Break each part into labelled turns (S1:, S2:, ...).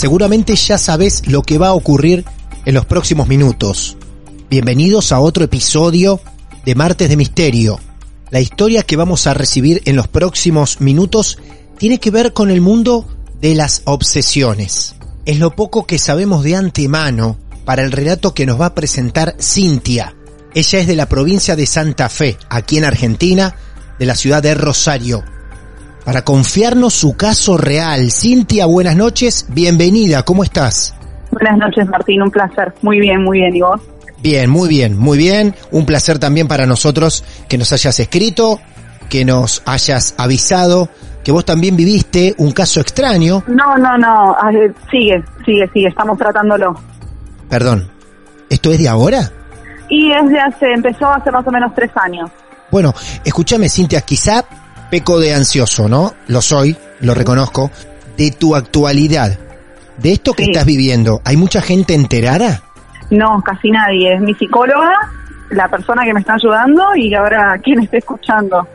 S1: Seguramente ya sabes lo que va a ocurrir en los próximos minutos. Bienvenidos a otro episodio de Martes de Misterio. La historia que vamos a recibir en los próximos minutos tiene que ver con el mundo de las obsesiones. Es lo poco que sabemos de antemano para el relato que nos va a presentar Cintia. Ella es de la provincia de Santa Fe, aquí en Argentina, de la ciudad de Rosario para confiarnos su caso real. Cintia, buenas noches, bienvenida, ¿cómo estás?
S2: Buenas noches, Martín, un placer. Muy bien, muy bien, ¿y vos?
S1: Bien, muy bien, muy bien. Un placer también para nosotros que nos hayas escrito, que nos hayas avisado, que vos también viviste un caso extraño.
S2: No, no, no, ah, eh, sigue, sigue, sigue, estamos tratándolo.
S1: Perdón, ¿esto es de ahora?
S2: Y es de hace, empezó hace más o menos tres años.
S1: Bueno, escúchame, Cintia, quizá peco de ansioso, ¿no? Lo soy, lo reconozco. De tu actualidad, de esto que estás viviendo, ¿hay mucha gente enterada?
S2: No, casi nadie. Es mi psicóloga, la persona que me está ayudando y ahora quien esté escuchando.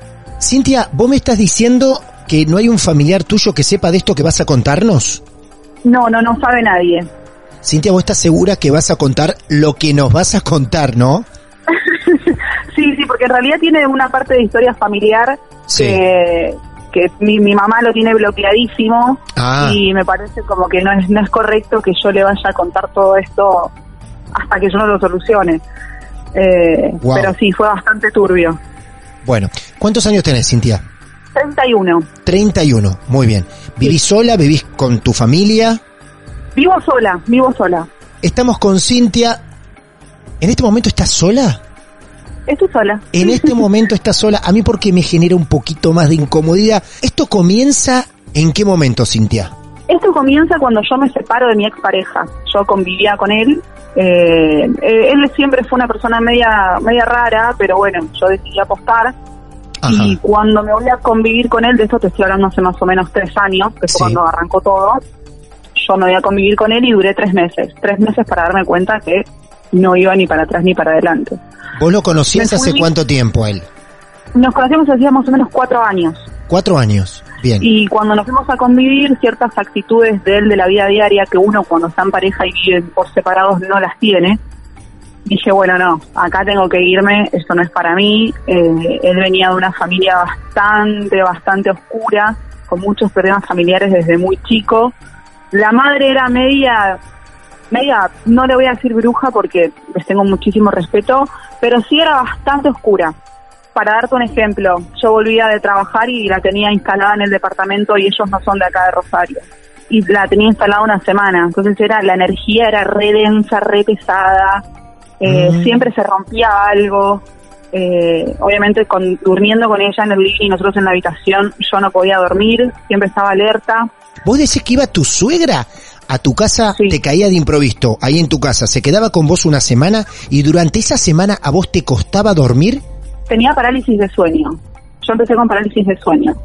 S1: Cintia, ¿vos me estás diciendo que no hay un familiar tuyo que sepa de esto que vas a contarnos?
S2: No, no, no sabe nadie.
S1: Cintia, vos estás segura que vas a contar lo que nos vas a contar, ¿no?
S2: Porque en realidad tiene una parte de historia familiar que, que mi, mi, mamá lo tiene bloqueadísimo
S1: Ah.
S2: y me parece como que no es, no es correcto que yo le vaya a contar todo esto hasta que yo no lo solucione. Eh,
S1: Wow.
S2: Pero sí, fue bastante turbio.
S1: Bueno, ¿cuántos años tenés, Cintia?
S2: 31.
S1: 31, muy bien. ¿Vivís sola? ¿Vivís con tu familia?
S2: Vivo sola, vivo sola.
S1: Estamos con Cintia. ¿En este momento estás sola?
S2: Estoy sola.
S1: En este momento estás sola. A mí porque me genera un poquito más de incomodidad. ¿Esto comienza en qué momento, Cintia?
S2: Esto comienza cuando yo me separo de mi expareja. Yo convivía con él. eh, eh, él siempre fue una persona media, media rara, pero bueno, yo decidí apostar.
S1: Ajá.
S2: Y cuando me voy a convivir con él, de esto te estoy hablando hace más o menos tres años, que fue
S1: Sí.
S2: cuando arrancó todo, yo me voy a convivir con él y duré tres meses. Tres meses para darme cuenta que no iba ni para atrás ni para adelante.
S1: ¿Vos lo conocías
S2: fui-
S1: hace cuánto tiempo él?
S2: Nos conocimos hacía más o menos cuatro años.
S1: Cuatro años. Bien.
S2: Y cuando nos fuimos a convivir, ciertas actitudes de él de la vida diaria que uno cuando está en pareja y vive por separados no las tiene, dije, bueno, no, acá tengo que irme, esto no es para mí. Eh, él venía de una familia bastante, bastante oscura, con muchos problemas familiares desde muy chico. La madre era media, media, no le voy a decir bruja porque les tengo muchísimo respeto, pero sí era bastante oscura. Para darte un ejemplo, yo volvía de trabajar y la tenía instalada en el departamento y ellos no son de acá de Rosario. Y la tenía instalada una semana. Entonces era la energía era re densa, re pesada. eh,
S1: Mm.
S2: Siempre se rompía algo. eh, obviamente con, durmiendo con ella en el living y nosotros en la habitación, yo no podía dormir, siempre estaba alerta.
S1: ¿Vos decís que iba tu suegra a tu casa,
S2: Sí.
S1: te caía de improviso, ahí en tu casa, se quedaba con vos una semana y durante esa semana a vos te costaba dormir?
S2: Tenía parálisis de sueño. Yo empecé con parálisis de sueño.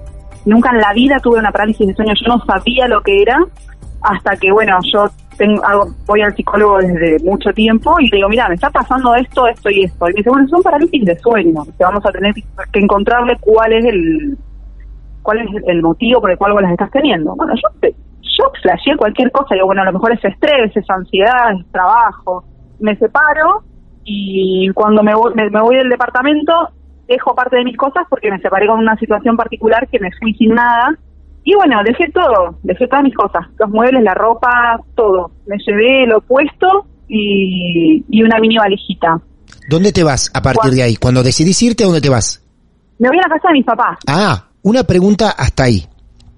S2: Nunca en la vida tuve una parálisis de sueño. Yo no sabía lo que era hasta que, bueno, yo tengo, hago, voy al psicólogo desde mucho tiempo y le digo, mira, me está pasando esto, esto y esto. Y me dice, bueno, son parálisis de sueño, que vamos a tener que encontrarle cuál es el cuál es el motivo por el cual vos las estás teniendo. Bueno, yo, yo flasheé cualquier cosa, digo, bueno, a lo mejor es estrés, es ansiedad, es trabajo. Me separo y cuando me voy, me, voy del departamento dejo parte de mis cosas porque me separé con una situación particular que me fui sin nada y bueno, dejé todo, dejé todas mis cosas, los muebles, la ropa, todo. Me llevé lo puesto y, y una mini valijita.
S1: ¿Dónde te vas a partir de ahí? Cuando decidís irte, ¿a dónde te vas?
S2: Me voy a la casa de mis papás.
S1: Ah, una pregunta hasta ahí.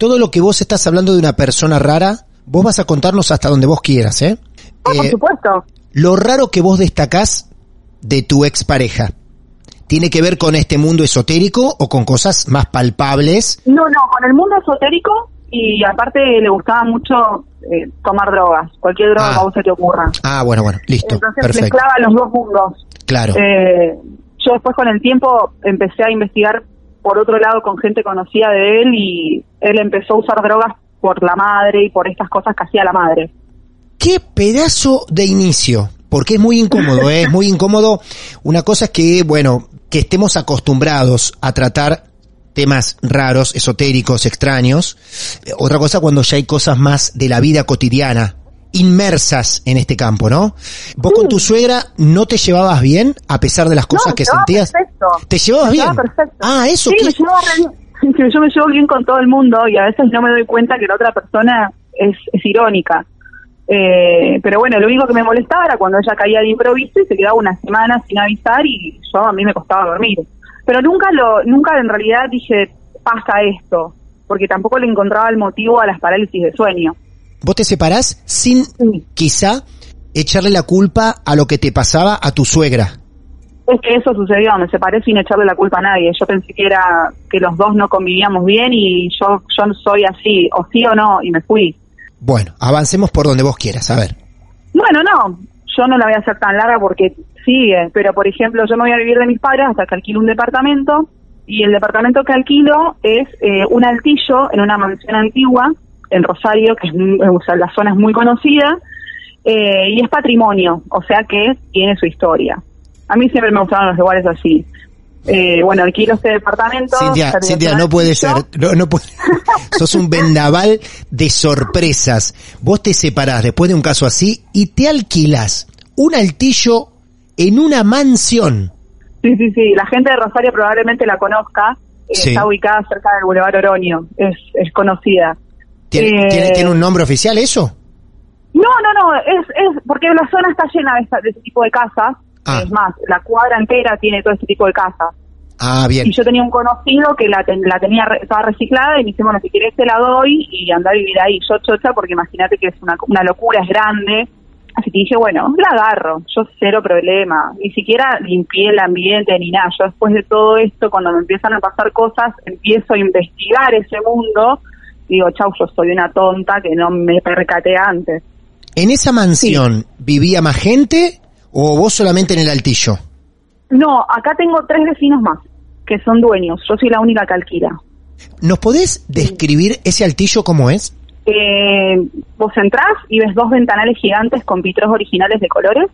S1: Todo lo que vos estás hablando de una persona rara, vos vas a contarnos hasta donde vos quieras, ¿eh?
S2: Oh, por eh, supuesto.
S1: Lo raro que vos destacás de tu expareja, ¿Tiene que ver con este mundo esotérico o con cosas más palpables?
S2: No, no, con el mundo esotérico y aparte le gustaba mucho eh, tomar drogas, cualquier droga ah. que a vos se te ocurra.
S1: Ah, bueno, bueno, listo.
S2: Entonces
S1: perfecto.
S2: mezclaba los dos mundos.
S1: Claro.
S2: Eh, yo después con el tiempo empecé a investigar por otro lado con gente conocida de él y él empezó a usar drogas por la madre y por estas cosas que hacía la madre.
S1: ¡Qué pedazo de inicio! Porque es muy incómodo, ¿eh? es muy incómodo. Una cosa es que, bueno, que estemos acostumbrados a tratar temas raros, esotéricos, extraños. Otra cosa cuando ya hay cosas más de la vida cotidiana, inmersas en este campo, ¿no? Vos con tu suegra no te llevabas bien a pesar de las cosas que sentías.
S2: Perfecto.
S1: ¿Te llevabas
S2: me
S1: bien?
S2: Perfecto.
S1: Ah, eso.
S2: Sí, me llevaba bien. Yo me llevo bien con todo el mundo y a veces no me doy cuenta que la otra persona es, es irónica. Eh, pero bueno, lo único que me molestaba era cuando ella caía de improviso y se quedaba una semana sin avisar y yo a mí me costaba dormir. Pero nunca lo, nunca en realidad dije pasa esto, porque tampoco le encontraba el motivo a las parálisis de sueño.
S1: ¿Vos te separás sin quizá echarle la culpa a lo que te pasaba a tu suegra?
S2: Es que eso sucedió, me separé sin echarle la culpa a nadie. Yo pensé que era que los dos no convivíamos bien y yo yo soy así, o sí o no, y me fui.
S1: Bueno, avancemos por donde vos quieras, a ver.
S2: Bueno, no, yo no la voy a hacer tan larga porque sigue, pero por ejemplo, yo me voy a vivir de mis padres hasta que alquilo un departamento y el departamento que alquilo es eh, un altillo en una mansión antigua en Rosario, que es, o sea, la zona es muy conocida eh, y es patrimonio, o sea que tiene su historia. A mí siempre me gustaron los lugares así. Eh, bueno, alquilo este departamento.
S1: Cintia, Cintia no puede ser. No, no puede. Sos un vendaval de sorpresas. Vos te separás después de un caso así y te alquilas un altillo en una mansión.
S2: Sí, sí, sí. La gente de Rosario probablemente la conozca. Eh, está ubicada cerca del Boulevard Oroño. Es, es conocida.
S1: ¿Tiene, eh, ¿tiene, un nombre oficial eso?
S2: No, no, no. Es, es porque la zona está llena de, de ese tipo de casas Ah. Es más, la cuadra entera tiene todo este tipo de casas.
S1: Ah, bien.
S2: Y yo tenía un conocido que la, la tenía estaba reciclada y me dice, bueno, si quieres te la doy y anda a vivir ahí. Yo chocha porque imagínate que es una, una locura, es grande. Así que dije, bueno, la agarro, yo cero problema. Ni siquiera limpié el ambiente ni nada. Yo después de todo esto, cuando me empiezan a pasar cosas, empiezo a investigar ese mundo. Digo, chau, yo soy una tonta que no me percaté antes.
S1: ¿En esa mansión vivía más gente o vos solamente en el altillo?
S2: No, acá tengo tres vecinos más que son dueños. Yo soy la única que alquila.
S1: ¿Nos podés describir ese altillo cómo es?
S2: Eh, vos entrás y ves dos ventanales gigantes con vitros originales de colores.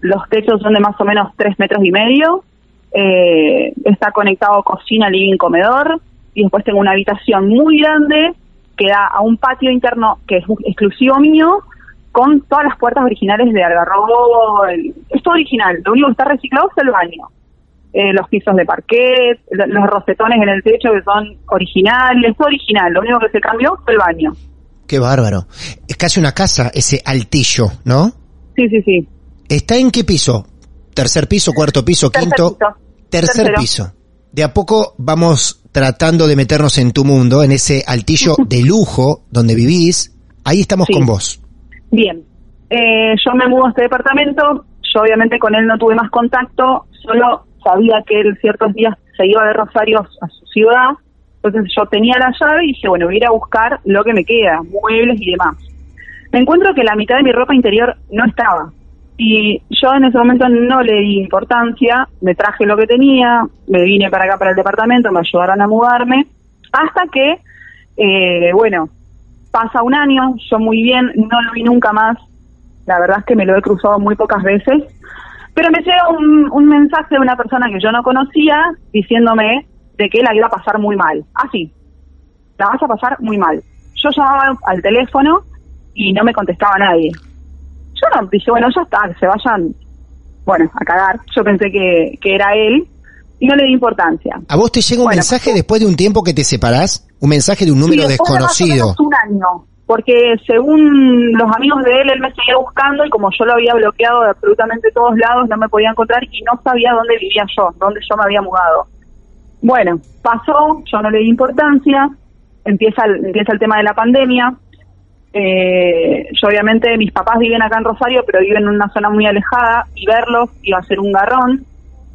S2: Los techos son de más o menos tres metros y medio. Eh, está conectado cocina, living, comedor. Y después tengo una habitación muy grande que da a un patio interno que es exclusivo mío con todas las puertas originales de Algarrobo. es todo original, lo único que está reciclado es el baño. Eh, los pisos de parquet, los rosetones en el techo que son originales, todo original, lo único que se cambió fue el baño.
S1: Qué bárbaro. Es casi una casa ese altillo, ¿no?
S2: Sí, sí, sí.
S1: ¿Está en qué piso? ¿Tercer piso, cuarto piso, quinto? Tercer piso. De a poco vamos tratando de meternos en tu mundo, en ese altillo de lujo donde vivís. Ahí estamos con vos.
S2: Bien, eh, yo me mudo a este departamento, yo obviamente con él no tuve más contacto, solo sabía que él ciertos días se iba de Rosario a su ciudad, entonces yo tenía la llave y dije, bueno, voy a ir a buscar lo que me queda, muebles y demás. Me encuentro que la mitad de mi ropa interior no estaba. Y yo en ese momento no le di importancia, me traje lo que tenía, me vine para acá, para el departamento, me ayudaron a mudarme, hasta que, eh, bueno, pasa un año, yo muy bien, no lo vi nunca más. La verdad es que me lo he cruzado muy pocas veces. Pero me llega un, un mensaje de una persona que yo no conocía diciéndome de que la iba a pasar muy mal. Así, la vas a pasar muy mal. Yo llamaba al teléfono y no me contestaba nadie. Yo no, dije, bueno, ya está, que se vayan, bueno, a cagar. Yo pensé que, que era él y no le di importancia.
S1: ¿A vos te llega un
S2: Bueno,
S1: mensaje después de un tiempo que te separás? Un mensaje de un número
S2: Sí, de
S1: desconocido.
S2: un año, porque según los amigos de él, él me seguía buscando y como yo lo había bloqueado de absolutamente todos lados, no me podía encontrar y no sabía dónde vivía yo, dónde yo me había mudado. Bueno, pasó, yo no le di importancia, empieza el, empieza el tema de la pandemia. Eh, yo obviamente, mis papás viven acá en Rosario, pero viven en una zona muy alejada y verlos iba a ser un garrón.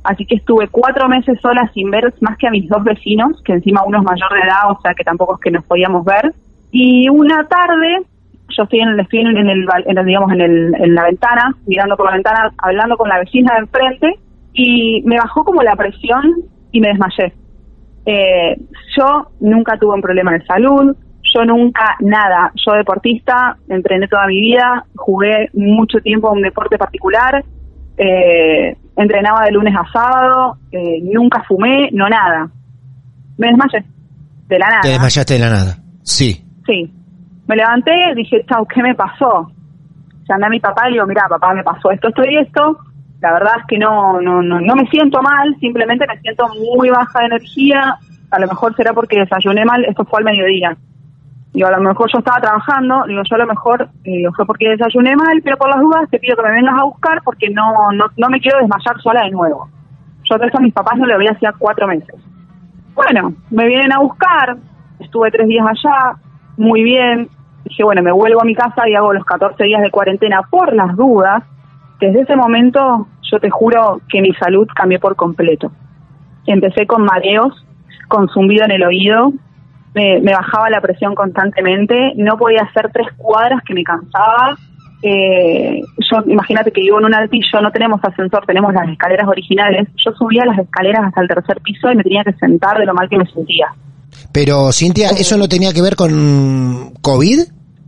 S2: Así que estuve cuatro meses sola sin ver más que a mis dos vecinos, que encima uno es mayor de edad, o sea que tampoco es que nos podíamos ver. Y una tarde, yo estoy en el, estoy en el, en el, digamos, en, el, en la ventana, mirando por la ventana, hablando con la vecina de enfrente, y me bajó como la presión y me desmayé. Eh, yo nunca tuve un problema de salud, yo nunca nada. Yo deportista, entrené toda mi vida, jugué mucho tiempo a un deporte particular, eh, entrenaba de lunes a sábado, eh, nunca fumé, no nada. Me desmayé, de la nada.
S1: Te desmayaste de la nada. Sí.
S2: Sí. Me levanté, dije, chau, ¿qué me pasó? Llamé a mi papá y le digo, mira, papá, me pasó esto, esto y esto. La verdad es que no, no, no, no me siento mal, simplemente me siento muy baja de energía. A lo mejor será porque desayuné mal, esto fue al mediodía. Digo, a lo mejor yo estaba trabajando, digo, yo a lo mejor eh, fue porque desayuné mal, pero por las dudas te pido que me vengas a buscar porque no, no, no me quiero desmayar sola de nuevo. Yo de eso a mis papás no lo veía hacía cuatro meses. Bueno, me vienen a buscar, estuve tres días allá, muy bien. Dije, bueno, me vuelvo a mi casa y hago los 14 días de cuarentena por las dudas. Desde ese momento, yo te juro que mi salud cambió por completo. Empecé con mareos, con zumbido en el oído, me, me bajaba la presión constantemente, no podía hacer tres cuadras que me cansaba. Eh, yo, imagínate que vivo en un altillo, no tenemos ascensor, tenemos las escaleras originales. Yo subía las escaleras hasta el tercer piso y me tenía que sentar de lo mal que me sentía.
S1: Pero, Cintia, ¿eso no tenía que ver con COVID?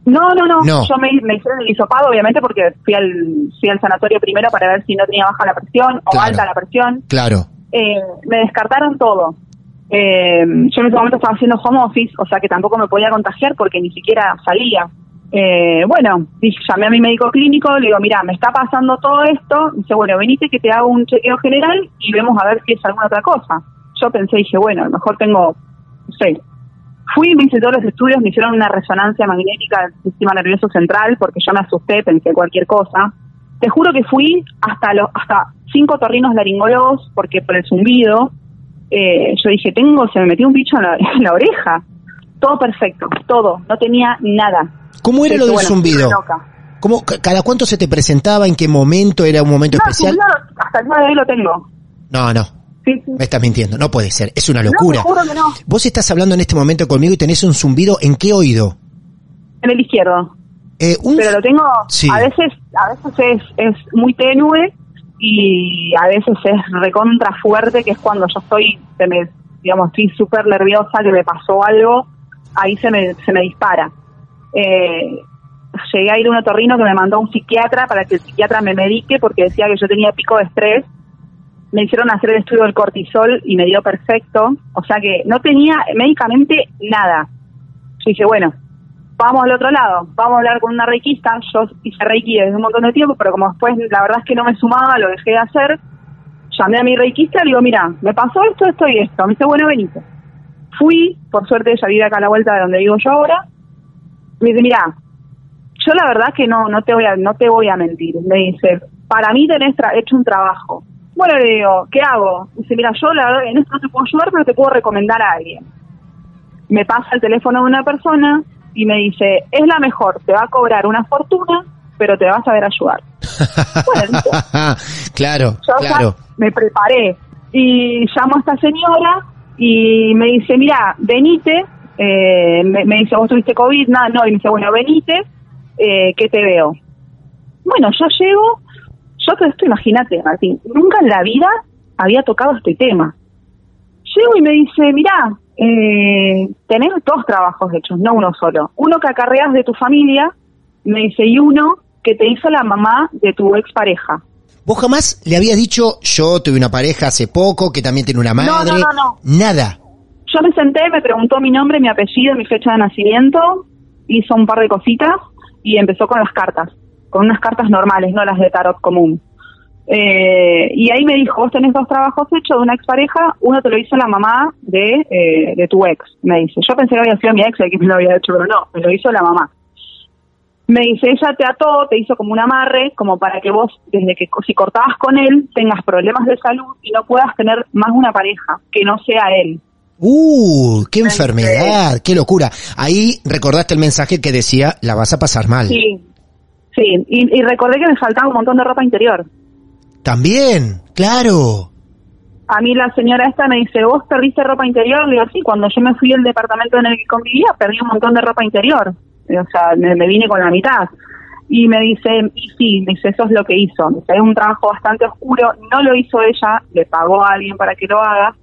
S2: No, no, no.
S1: No.
S2: Yo me, me hicieron el hisopado, obviamente, porque fui al, fui al sanatorio primero para ver si no tenía baja la presión o
S1: Claro.
S2: alta la presión.
S1: Claro.
S2: Eh, me descartaron todo. Eh, yo en ese momento estaba haciendo home office, o sea que tampoco me podía contagiar porque ni siquiera salía. Eh, bueno, llamé a mi médico clínico, le digo, mira, me está pasando todo esto. Dice, bueno, venite que te hago un chequeo general y vemos a ver si es alguna otra cosa. Yo pensé, dije, bueno, a lo mejor tengo, no sé. Fui, me hice todos los estudios, me hicieron una resonancia magnética del sistema nervioso central porque yo me asusté, pensé cualquier cosa. Te juro que fui hasta los, hasta cinco torrinos laringólogos porque por el zumbido, eh, yo dije, tengo, se me metió un bicho en la, en la oreja. Todo perfecto, todo, no tenía nada.
S1: ¿Cómo era lo del
S2: bueno,
S1: zumbido? ¿Cómo, ca- ¿Cada cuánto se te presentaba? ¿En qué momento? ¿Era un momento
S2: No,
S1: especial?
S2: zumbido hasta el día de hoy lo tengo.
S1: No, no.
S2: Sí, sí.
S1: Me estás mintiendo. No puede ser. Es una
S2: No,
S1: locura.
S2: te juro que no.
S1: Vos estás hablando en este momento conmigo y tenés un zumbido. ¿En qué oído?
S2: En el izquierdo.
S1: Eh, un-
S2: Pero lo tengo,
S1: Sí.
S2: a veces, a veces es, es muy tenue y a veces es recontra fuerte, que es cuando yo estoy, se me, digamos, estoy súper nerviosa, que me pasó algo, ahí se me, se me dispara. Eh, llegué a ir a un otorrino que me mandó un psiquiatra para que el psiquiatra me medique porque decía que yo tenía pico de estrés. Me hicieron hacer el estudio del cortisol y me dio perfecto. O sea que no tenía médicamente nada. Yo dije, bueno, vamos al otro lado, vamos a hablar con una reikista. Yo hice reiki desde un montón de tiempo, pero como después la verdad es que no me sumaba, lo dejé de hacer. Llamé a mi reikista y le digo, mira, me pasó esto, esto y esto. Me dice, bueno, venite. Fui, por suerte ella vive acá a la vuelta de donde vivo yo ahora. Me dice, mira, yo la verdad que no no te voy a no te voy a mentir. Me dice, para mí tenés tra- hecho un trabajo. Bueno, le digo, ¿qué hago? Dice, mira, yo la verdad en esto no te puedo ayudar, pero te puedo recomendar a alguien. Me pasa el teléfono de una persona y me dice, es la mejor, te va a cobrar una fortuna, pero te va a saber ayudar. Bueno,
S1: claro,
S2: Yo ya
S1: claro.
S2: me preparé y llamo a esta señora y me dice, mira, venite, eh, me, me dice, vos tuviste COVID, nada, no, y me dice, bueno, venite, eh, que te veo. Bueno, yo llego, yo todo esto, imagínate, Martín, nunca en la vida había tocado este tema. Llego y me dice, mira, eh, tenés dos trabajos hechos, no uno solo. Uno que acarreas de tu familia, me dice, y uno que te hizo la mamá de tu expareja.
S1: ¿Vos jamás le habías dicho, yo tuve una pareja hace poco que también tiene una madre?
S2: No, no, no,
S1: Nada.
S2: Yo me senté, me preguntó mi nombre, mi apellido, mi fecha de nacimiento, hizo un par de cositas y empezó con las cartas, con unas cartas normales, no las de tarot común. Eh, y ahí me dijo, vos tenés dos trabajos hechos de una expareja, uno te lo hizo la mamá de, eh, de tu ex, me dice. Yo pensé que había sido mi ex el que me lo había hecho, pero no, me lo hizo la mamá. Me dice, ella te ató, te hizo como un amarre, como para que vos, desde que si cortabas con él, tengas problemas de salud y no puedas tener más una pareja, que no sea él.
S1: ¡Uh! ¡Qué enfermedad! ¡Qué locura! Ahí recordaste el mensaje que decía, la vas a pasar mal.
S2: Sí, sí. Y, y recordé que me faltaba un montón de ropa interior.
S1: También, claro.
S2: A mí la señora esta me dice, ¿vos perdiste ropa interior? Digo, sí, cuando yo me fui al departamento en el que convivía, perdí un montón de ropa interior. O sea, me, vine con la mitad. Y me dice, y sí, me dice, eso es lo que hizo. Es un trabajo bastante oscuro, no lo hizo ella, le pagó a alguien para que lo haga.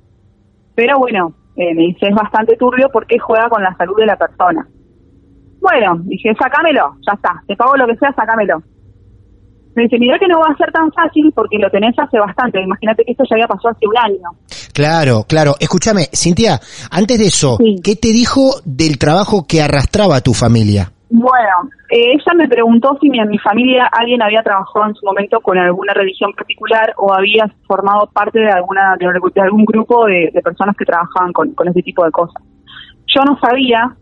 S2: Pero bueno, eh, me dice, es bastante turbio porque juega con la salud de la persona. Bueno, dije, sácamelo, ya está, te pago lo que sea, sácamelo. Me dice, mira que no va a ser tan fácil porque lo tenés hace bastante. Imagínate que esto ya había pasado hace un año.
S1: Claro, claro. Escúchame, Cintia, antes de eso,
S2: Sí.
S1: ¿qué te dijo del trabajo que arrastraba tu familia?
S2: Bueno, eh, ella me preguntó si mi, en mi familia alguien había trabajado en su momento con alguna religión particular o había formado parte de alguna de, de algún grupo de, de personas que trabajaban con, con ese tipo de cosas. Yo no sabía,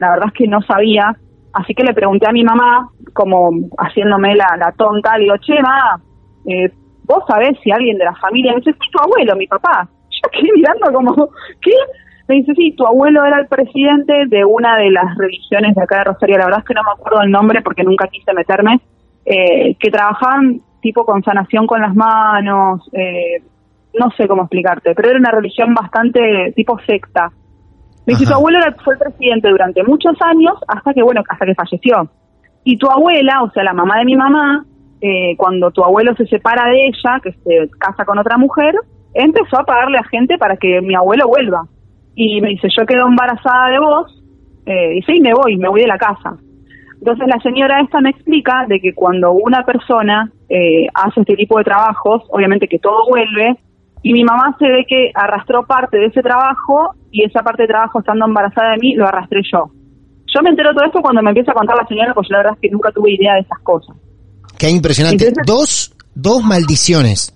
S2: la verdad es que no sabía, así que le pregunté a mi mamá, como haciéndome la, la tonta, digo, che, ma, eh, ¿vos sabés si alguien de la familia? Me dice, sí, tu abuelo, mi papá. Yo quedé mirando como, ¿qué? Me dice, sí, tu abuelo era el presidente de una de las religiones de acá de Rosario. La verdad es que no me acuerdo el nombre porque nunca quise meterme. eh, que trabajaban tipo con sanación con las manos. eh, no sé cómo explicarte, pero era una religión bastante tipo secta. Me dice,
S1: Ajá.
S2: tu abuelo era- fue el presidente durante muchos años hasta que, bueno, hasta que falleció. Y tu abuela, o sea, la mamá de mi mamá, eh, cuando tu abuelo se separa de ella, que se casa con otra mujer, empezó a pagarle a gente para que mi abuelo vuelva. Y me dice, yo quedo embarazada de vos, eh, dice, y me voy, me voy de la casa. Entonces la señora esta me explica de que cuando una persona eh, hace este tipo de trabajos, obviamente que todo vuelve, y mi mamá se ve que arrastró parte de ese trabajo y esa parte de trabajo estando embarazada de mí lo arrastré yo. Yo me entero todo esto cuando me empieza a contar la señora, porque yo la verdad es que nunca tuve idea de esas cosas.
S1: Qué impresionante.
S2: Entonces-
S1: Dos, dos maldiciones.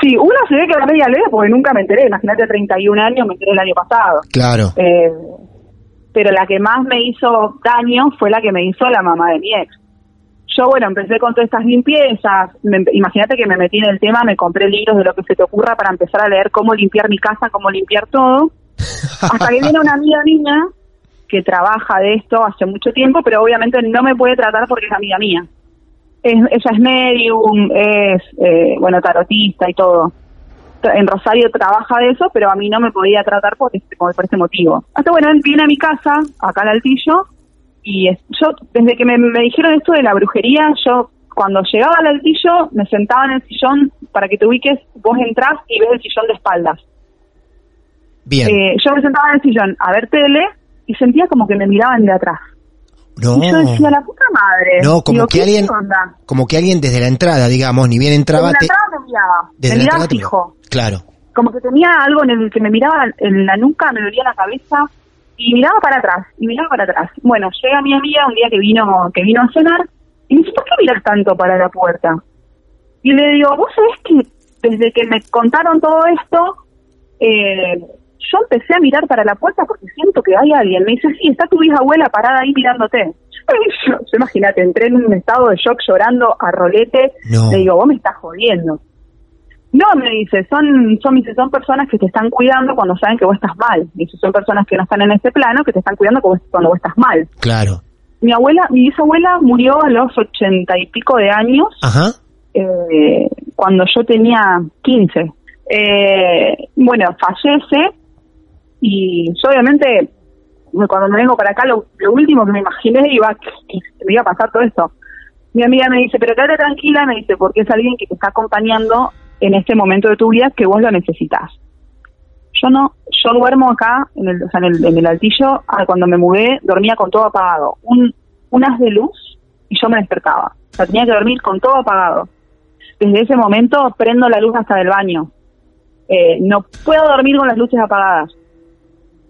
S2: Sí, una se ve que era media leve porque nunca me enteré, imagínate 31 años, me enteré el año pasado.
S1: Claro.
S2: Eh, pero la que más me hizo daño fue la que me hizo la mamá de mi ex. Yo, bueno, empecé con todas estas limpiezas. Imagínate que me metí en el tema, me compré libros de lo que se te ocurra para empezar a leer cómo limpiar mi casa, cómo limpiar todo. Hasta que viene una amiga mía que trabaja de esto hace mucho tiempo, pero obviamente no me puede tratar porque es amiga mía. Es, ella es medium, es, eh, bueno, tarotista y todo. En Rosario trabaja de eso, pero a mí no me podía tratar por este, por este motivo. Hasta bueno, viene a mi casa, acá al Altillo, y es- yo, desde que me, me dijeron esto de la brujería, yo cuando llegaba al Altillo me sentaba en el sillón, para que te ubiques, vos entrás y ves el sillón de espaldas.
S1: Bien.
S2: Eh, yo me sentaba en el sillón a ver tele y sentía como que me miraban de atrás.
S1: no.
S2: Y yo decía, la puta madre.
S1: No, como
S2: Digo,
S1: que
S2: ¿qué
S1: alguien,
S2: onda?
S1: como que alguien desde la entrada, digamos, ni bien entraba,
S2: Como la entrada me miraba,
S1: desde
S2: me
S1: la
S2: miraba fijo.
S1: Claro.
S2: Como que tenía algo en el que me miraba en la nuca, me dolía la cabeza y miraba para atrás, y miraba para atrás. Bueno, llega mi amiga un día que vino, que vino a cenar y me dice, ¿por qué miras tanto para la puerta? Y le digo, vos sabés que desde que me contaron todo esto, eh, yo empecé a mirar para la puerta porque siento que hay alguien. Me dice, sí, está tu bisabuela parada ahí mirándote. Yo, yo, imagínate, entré en un estado de shock llorando a rolete.
S1: No.
S2: Le digo, vos me estás jodiendo. No, me dice, son, son, me dice, son personas que te están cuidando cuando saben que vos estás mal. Me dice, son personas que no están en este plano, que te están cuidando cuando vos- estás mal.
S1: Claro.
S2: Mi abuela, mi bisabuela murió a los ochenta y pico de años
S1: Ajá.
S2: eh, cuando yo tenía 15. Eh, bueno, fallece y yo obviamente cuando me vengo para acá lo, lo último que me imaginé iba que me iba a pasar todo esto. Mi amiga me dice, pero quédate tranquila, me dice, porque es alguien que te está acompañando en este momento de tu vida que vos lo necesitas. yo no, yo duermo acá, en el, o sea, en el, en el altillo, ah, cuando me mudé, dormía con todo apagado. Un, haz de luz y yo me despertaba. O sea, tenía que dormir con todo apagado. Desde ese momento prendo la luz hasta del baño. Eh, no puedo dormir con las luces apagadas.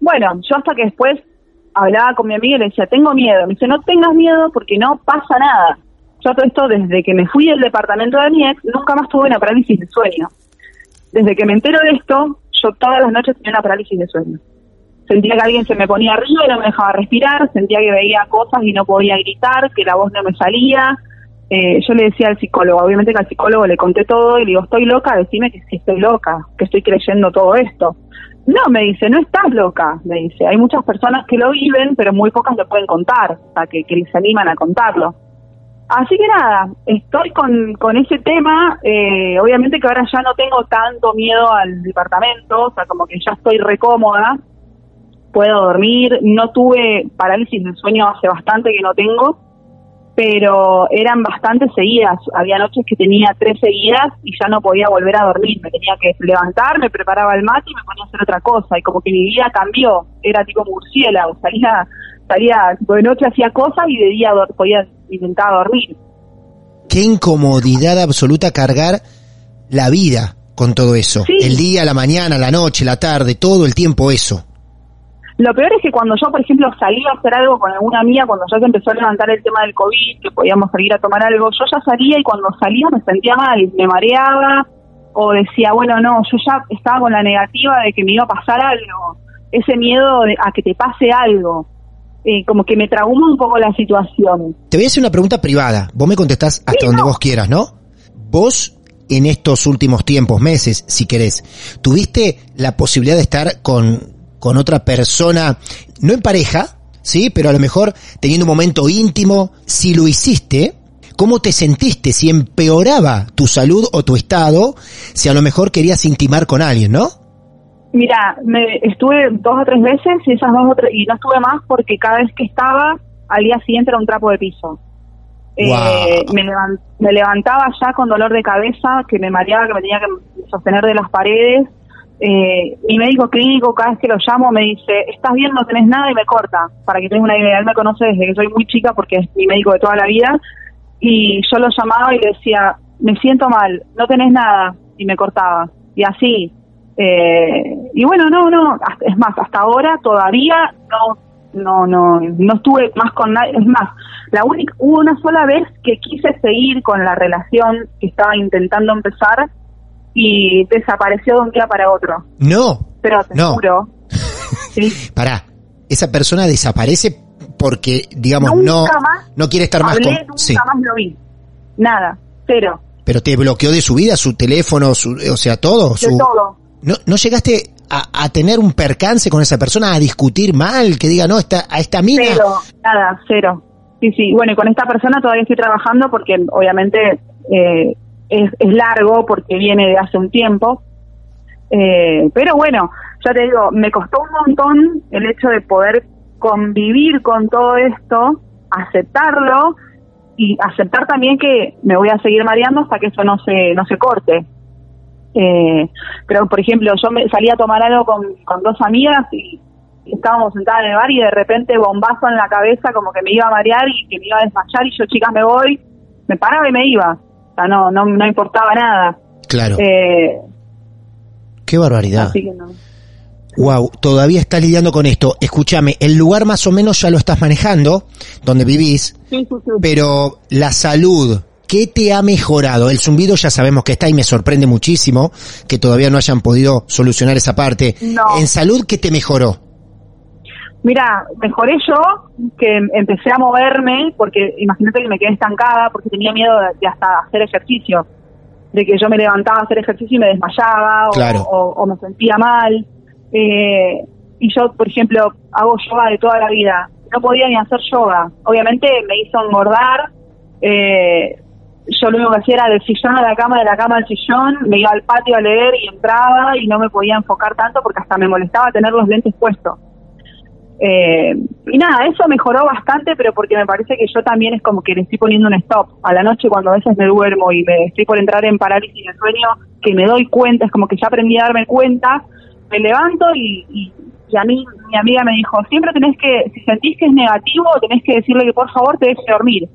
S2: Bueno, yo hasta que después hablaba con mi amiga y le decía, tengo miedo. Me dice, no tengas miedo porque no pasa nada. Yo todo esto, desde que me fui del departamento de mi nunca más tuve una parálisis de sueño. Desde que me entero de esto, yo todas las noches tenía una parálisis de sueño. Sentía que alguien se me ponía arriba y no me dejaba respirar, sentía que veía cosas y no podía gritar, que la voz no me salía. Eh, yo le decía al psicólogo, obviamente que al psicólogo le conté todo y le digo, estoy loca, decime que sí estoy loca, que estoy creyendo todo esto. No, me dice, no estás loca, me dice. Hay muchas personas que lo viven, pero muy pocas lo pueden contar, o sea, que, que les animan a contarlo. Así que nada, estoy con, con ese tema. Eh, obviamente que ahora ya no tengo tanto miedo al departamento, o sea, como que ya estoy recómoda, puedo dormir. No tuve parálisis del sueño hace bastante que no tengo, pero eran bastante seguidas. Había noches que tenía tres seguidas y ya no podía volver a dormir. Me tenía que levantar, me preparaba el mate y me ponía a hacer otra cosa. Y como que mi vida cambió. Era tipo murciélago, salía salía de noche hacía cosas y de día podía intentar dormir.
S1: Qué incomodidad absoluta cargar la vida con todo eso. El día, la mañana, la noche, la tarde, todo el tiempo eso.
S2: Lo peor es que cuando yo, por ejemplo, salía a hacer algo con alguna amiga, cuando ya se empezó a levantar el tema del COVID, que podíamos salir a tomar algo, yo ya salía y cuando salía me sentía mal, me mareaba o decía, bueno, no, yo ya estaba con la negativa de que me iba a pasar algo, ese miedo a que te pase algo. Eh, como que me traumó un poco la situación.
S1: Te voy a hacer una pregunta privada. Vos me contestás hasta donde vos quieras, ¿no? Vos, en estos últimos tiempos, meses, si querés, ¿tuviste la posibilidad de estar con, con otra persona, no en pareja, sí, pero a lo mejor teniendo un momento íntimo? Si lo hiciste, ¿cómo te sentiste? Si empeoraba tu salud o tu estado, si a lo mejor querías intimar con alguien, ¿no?
S2: Mira, me estuve dos o tres veces y esas dos o tres, y no estuve más porque cada vez que estaba al día siguiente era un trapo de piso. Eh, me, me, levantaba ya con dolor de cabeza, que me mareaba, que me tenía que sostener de las paredes. Eh, mi médico clínico, cada vez que lo llamo, me dice, ¿estás bien? No tenés nada y me corta. Para que tengas una idea, él me conoce desde que soy muy chica porque es mi médico de toda la vida. Y yo lo llamaba y le decía, me siento mal, no tenés nada. Y me cortaba. Y así, eh, y bueno, no, no, es más, hasta ahora todavía no no no no estuve más con nadie, es más, la única hubo una sola vez que quise seguir con la relación que estaba intentando empezar y desapareció de un día para otro.
S1: No.
S2: Pero te
S1: no.
S2: juro.
S1: ¿sí? Pará, esa persona desaparece porque digamos no no quiere estar más
S2: con
S1: nunca
S2: más lo vi. Nada, cero.
S1: Pero te bloqueó de su vida, su teléfono, su, o sea, todo.
S2: De todo
S1: ¿No, no llegaste a, tener un percance con esa persona, a discutir mal, que diga, no, esta, a esta mina?
S2: Cero, nada, cero. Sí, sí. Bueno, y con esta persona todavía estoy trabajando porque obviamente eh, es, es largo, porque viene de hace un tiempo. Eh, pero bueno, ya te digo, me costó un montón el hecho de poder convivir con todo esto, aceptarlo y aceptar también que me voy a seguir mareando hasta que eso no se no se corte eh, pero, por ejemplo, yo me salí a tomar algo con, con dos amigas y estábamos sentadas en el bar y de repente bombazo en la cabeza como que me iba a marear y que me iba a desmayar y yo, chicas, me voy, me paraba y me iba. O sea, no, no, no importaba nada.
S1: Claro.
S2: Eh,
S1: Qué barbaridad.
S2: Así que no.
S1: Wow, todavía estás lidiando con esto. Escúchame, el lugar más o menos ya lo estás manejando, donde vivís,
S2: sí, sí, sí.
S1: pero la salud, ¿Qué te ha mejorado? El zumbido ya sabemos que está y me sorprende muchísimo que todavía no hayan podido solucionar esa parte. En salud, ¿qué te mejoró?
S2: Mira, mejoré yo, que empecé a moverme, porque imagínate que me quedé estancada, porque tenía miedo de, hasta hacer ejercicio, de que yo me levantaba a hacer ejercicio y me desmayaba o, me sentía mal. Eh, y yo, por ejemplo, hago yoga de toda la vida. No podía ni hacer yoga. Obviamente me hizo engordar, eh, yo lo único que hacía era del sillón a la cama, de la cama al sillón, me iba al patio a leer y entraba y no me podía enfocar tanto porque hasta me molestaba tener los lentes puestos. Eh, y nada, eso mejoró bastante, pero porque me parece que yo también es como que le estoy poniendo un stop. A la noche cuando a veces me duermo y me estoy por entrar en parálisis de sueño, que me doy cuenta, es como que ya aprendí a darme cuenta, me levanto y, y, y a mí mi amiga me dijo, siempre tenés que, si sentís que es negativo, tenés que decirle que por favor te deje dormir.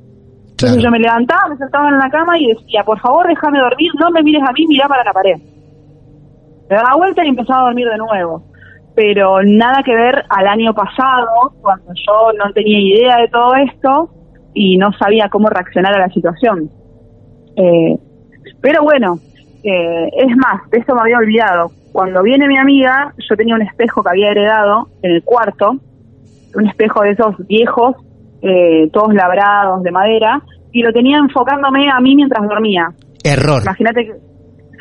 S2: Entonces yo me levantaba, me sentaba en la cama y decía, por favor déjame dormir, no me mires a mí, mira para la pared. Me daba vuelta y empezaba a dormir de nuevo. Pero nada que ver al año pasado, cuando yo no tenía idea de todo esto y no sabía cómo reaccionar a la situación. Eh, pero bueno, eh, es más, de eso me había olvidado. Cuando viene mi amiga, yo tenía un espejo que había heredado en el cuarto, un espejo de esos viejos, eh, todos labrados de madera, y lo tenía enfocándome a mí mientras dormía.
S1: Error.
S2: Imagínate que...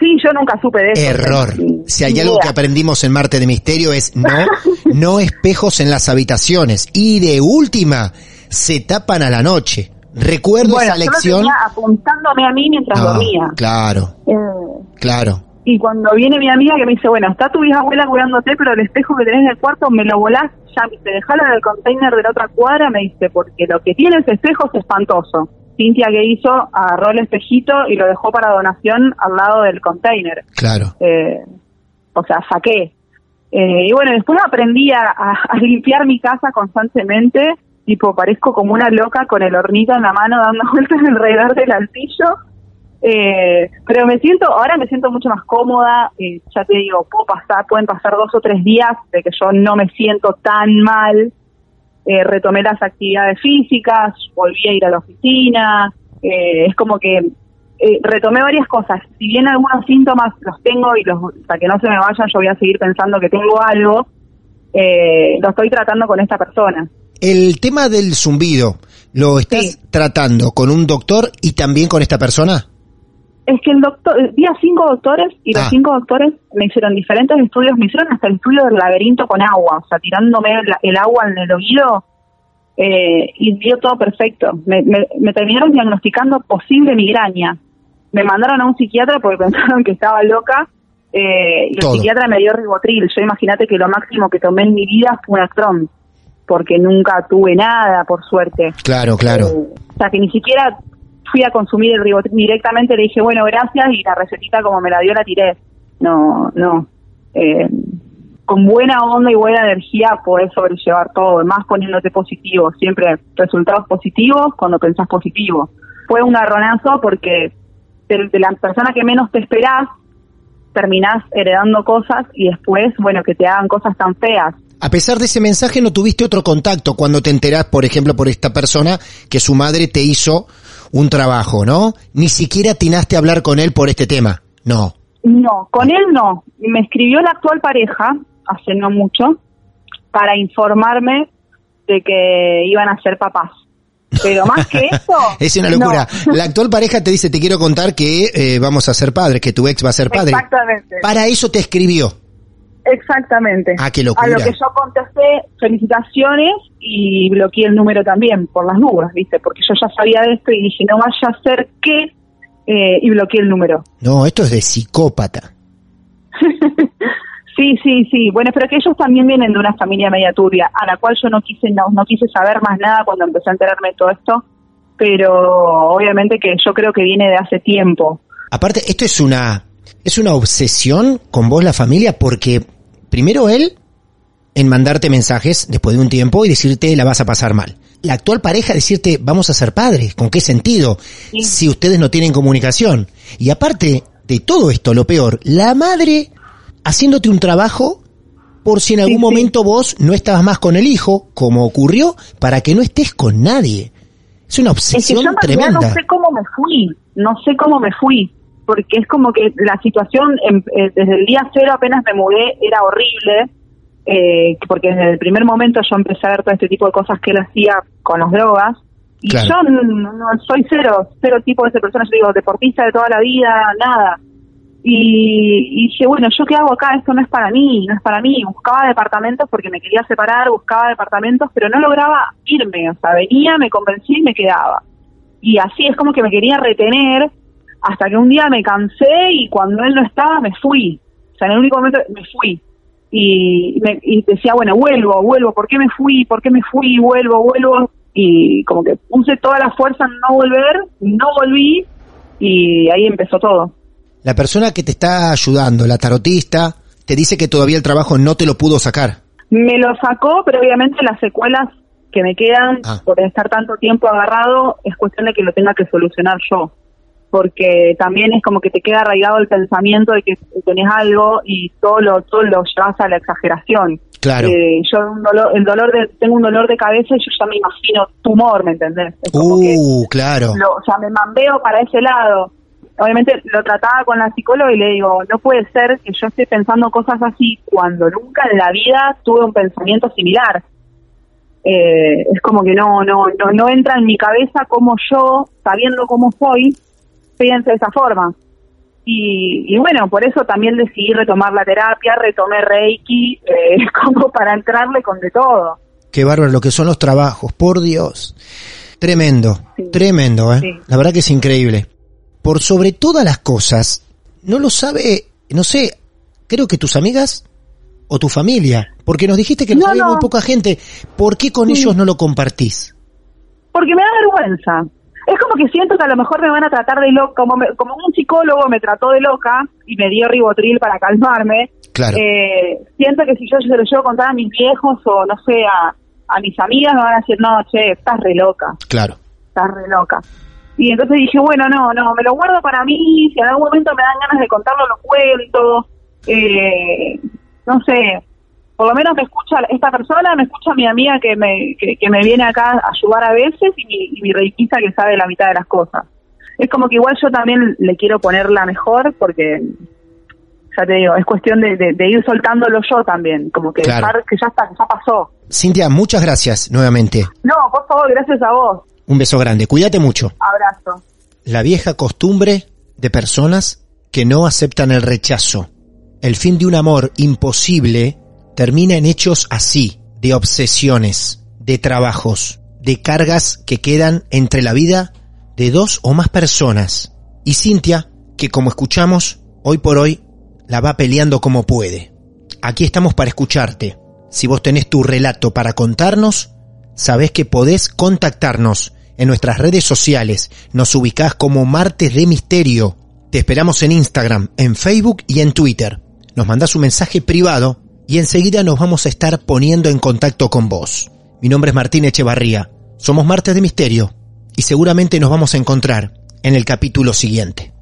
S2: Sí, yo nunca supe de eso.
S1: Error. Si hay algo que aprendimos en Marte de Misterio es no, no espejos en las habitaciones. Y de última, se tapan a la noche. Recuerdo
S2: Bueno,
S1: esa
S2: yo lo
S1: lección.
S2: tenía apuntándome a mí mientras
S1: No,
S2: dormía.
S1: claro,
S2: Eh,
S1: claro.
S2: y cuando viene mi amiga que me dice, bueno, está tu bisabuela curándote, pero el espejo que tenés en el cuarto me lo volás, ya me dice, dejalo en el container de la otra cuadra, me dice, porque lo que tiene ese espejo es espantoso. Cintia que hizo, agarró el espejito y lo dejó para donación al lado del container.
S1: Claro.
S2: Eh, o sea, saqué. Eh, y bueno, después aprendí a, a- a limpiar mi casa constantemente, tipo parezco como una loca con el hornito en la mano dando vueltas alrededor del altillo. Eh, pero me siento, ahora me siento mucho más cómoda, eh, ya te digo, puedo pasar, pueden pasar dos o tres días de que yo no me siento tan mal, eh, retomé las actividades físicas, volví a ir a la oficina, eh, es como que eh, retomé varias cosas. Si bien algunos síntomas los tengo y los, hasta que no se me vayan, yo voy a seguir pensando que tengo algo, lo estoy tratando con esta persona.
S1: El tema del zumbido, ¿lo estás
S2: Sí.
S1: tratando con un doctor y también con esta persona?
S2: Es que el doctor, eh, vi a cinco doctores y los
S1: Ah.
S2: cinco doctores me hicieron diferentes estudios, me hicieron hasta el estudio del laberinto con agua, o sea, tirándome el, el agua en el oído eh, y dio todo perfecto. Me, me, me terminaron diagnosticando posible migraña. Me mandaron a un psiquiatra porque pensaron que estaba loca eh, y el psiquiatra me dio ribotril. Yo imagínate que lo máximo que tomé en mi vida fue un Actron, porque nunca tuve nada, por suerte.
S1: Claro, claro.
S2: Eh, o sea, que ni siquiera fui a consumir el ribotril directamente, le dije, bueno, gracias, y la recetita como me la dio la tiré. No, no. Eh, con buena onda y buena energía podés sobrellevar todo, más poniéndote positivo, siempre resultados positivos cuando pensás positivo. Fue un garronazo porque de, de la persona que menos te esperás, terminás heredando cosas y después, bueno, que te hagan cosas tan feas.
S1: A pesar de ese mensaje, no tuviste otro contacto cuando te enterás, por ejemplo, por esta persona que su madre te hizo un trabajo, ¿no? Ni siquiera atinaste a hablar con él por este tema. No.
S2: No, con él no. Me escribió la actual pareja, hace no mucho, para informarme de que iban a ser papás. Pero más que eso...
S1: Es una locura.
S2: no.
S1: La actual pareja te dice, te quiero contar que eh, vamos a ser padres, que tu ex va a ser padre.
S2: Exactamente.
S1: Para eso te escribió.
S2: Exactamente.
S1: Ah, qué locura.
S2: A lo que yo contesté felicitaciones y bloqueé el número también por las nubes, ¿viste? Porque yo ya sabía de esto y dije, no vaya a ser que... eh, y bloqueé el número.
S1: No, esto es de psicópata.
S2: Sí, sí, sí. Bueno, pero que ellos también vienen de una familia media turbia, a la cual yo no quise no, no quise saber más nada cuando empecé a enterarme de todo esto, pero obviamente que yo creo que viene de hace tiempo.
S1: Aparte, esto es una, es una obsesión con vos la familia porque primero él en mandarte mensajes después de un tiempo y decirte la vas a pasar mal. La actual pareja decirte vamos a ser padres. ¿Con qué sentido? Si ustedes no tienen comunicación. Y aparte de todo esto, lo peor, la madre haciéndote un trabajo por si en algún
S2: sí.
S1: momento vos no estabas más con el hijo, como ocurrió, para que no estés con nadie. Es una
S2: Es que
S1: obsesión
S2: yo
S1: tremenda.
S2: no sé cómo me fui, no sé cómo me fui, porque es como que la situación em- eh, desde el día cero apenas me mudé era horrible, eh, porque desde el primer momento yo empecé a ver todo este tipo de cosas que él hacía con las drogas. Y
S1: Claro.
S2: yo no, no- soy cero, cero tipo de esa persona, yo digo, deportista de toda la vida, nada. Y, y dije, bueno, ¿yo qué hago acá? Esto no es para mí, no es para mí. Buscaba departamentos porque me quería separar, buscaba departamentos, pero no lograba irme. O sea, venía, me convencí y me quedaba. Y así es como que me quería retener hasta que un día me cansé y cuando él no estaba me fui. O sea, en el único momento me fui. Y, me, y decía, bueno, vuelvo, vuelvo, ¿por qué me fui? ¿Por qué me fui? Vuelvo, vuelvo. Y como que puse toda la fuerza en no volver, no volví y ahí empezó todo.
S1: La persona que te está ayudando, la tarotista, te dice que todavía el trabajo no te lo pudo sacar.
S2: Me lo sacó, pero obviamente las secuelas que me quedan
S1: Ah.
S2: por estar tanto tiempo agarrado es cuestión de que lo tenga que solucionar yo. Porque también es como que te queda arraigado el pensamiento de que tenés algo y todo lo, todo lo llevas a la exageración.
S1: Claro.
S2: Eh, yo un dolor, el dolor de, tengo un dolor de cabeza y yo ya me imagino tumor, ¿me entendés? Es como que
S1: Uh, claro.
S2: lo- o sea, me mambeo para ese lado. Obviamente lo trataba con la psicóloga y le digo, no puede ser que yo esté pensando cosas así cuando nunca en la vida tuve un pensamiento similar. Eh, es como que no, no, no, no entra en mi cabeza como yo, sabiendo cómo soy, pienso de esa forma. Y, y bueno, por eso también decidí retomar la terapia, retomé Reiki, eh, como para entrarle con de todo.
S1: Qué bárbaro lo que son los trabajos, por Dios. Tremendo,
S2: Sí.
S1: tremendo, ¿eh?
S2: Sí.
S1: La verdad que es increíble. Por sobre todas las cosas, no lo sabe, no sé, creo que tus amigas o tu familia, porque nos dijiste que lo
S2: No,
S1: sabía
S2: no.
S1: muy poca gente. ¿Por qué con ellos no lo compartís?
S2: porque me da vergüenza. Es como que siento que a lo mejor me van a tratar de loca, como, me- como un psicólogo me trató de loca y me dio ribotril para calmarme.
S1: Claro.
S2: Eh, siento que si yo se lo llevo a contar a mis viejos o no sé, a, a mis amigas me van a decir, no, che, estás re loca,
S1: Claro.
S2: estás re loca. Y entonces dije, bueno, no, no, me lo guardo para mí, si en algún momento me dan ganas de contarlo, lo cuento. Eh, no sé, por lo menos me escucha esta persona, me escucha mi amiga que me, que, que me viene acá a ayudar a veces y mi, y mi reikista que sabe la mitad de las cosas. Es como que igual yo también le quiero ponerla mejor porque, ya te digo, es cuestión de, de- de ir soltándolo yo también, como que
S1: Claro.
S2: dejar que ya está, ya pasó.
S1: Cintia, muchas gracias nuevamente.
S2: No, por favor, gracias a vos.
S1: Un beso grande. Cuídate mucho.
S2: Abrazo.
S1: La vieja costumbre de personas que no aceptan el rechazo. El fin de un amor imposible termina en hechos así, de obsesiones, de trabajos, de cargas que quedan entre la vida de dos o más personas. Y Cintia, que como escuchamos, hoy por hoy la va peleando como puede. Aquí estamos para escucharte. Si vos tenés tu relato para contarnos, sabés que podés contactarnos en nuestras redes sociales. Nos ubicás como Martes de Misterio. Te esperamos en Instagram, en Facebook y en Twitter. Nos mandás un mensaje privado y enseguida nos vamos a estar poniendo en contacto con vos. Mi nombre es Martín Echevarría. Somos Martes de Misterio y seguramente nos vamos a encontrar en el capítulo siguiente.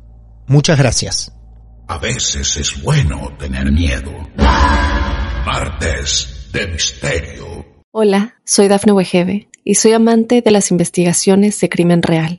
S1: Muchas gracias.
S3: A veces es bueno tener miedo. Martes de Misterio.
S4: Hola, soy Dafne Wegebe y soy amante de las investigaciones de crimen real.